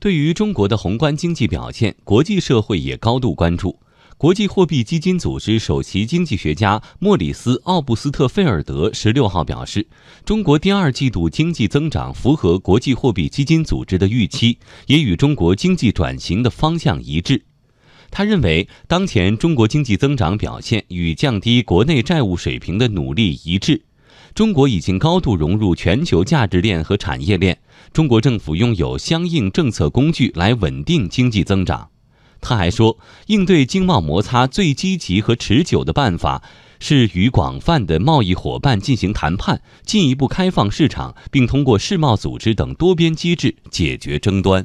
对于中国的宏观经济表现，国际社会也高度关注。国际货币基金组织首席经济学家莫里斯·奥布斯特菲尔德十六号表示，中国第二季度经济增长符合国际货币基金组织的预期，也与中国经济转型的方向一致。他认为，当前中国经济增长表现与降低国内债务水平的努力一致。中国已经高度融入全球价值链和产业链，中国政府拥有相应政策工具来稳定经济增长。他还说，应对经贸摩擦最积极和持久的办法是与广泛的贸易伙伴进行谈判，进一步开放市场，并通过世贸组织等多边机制解决争端。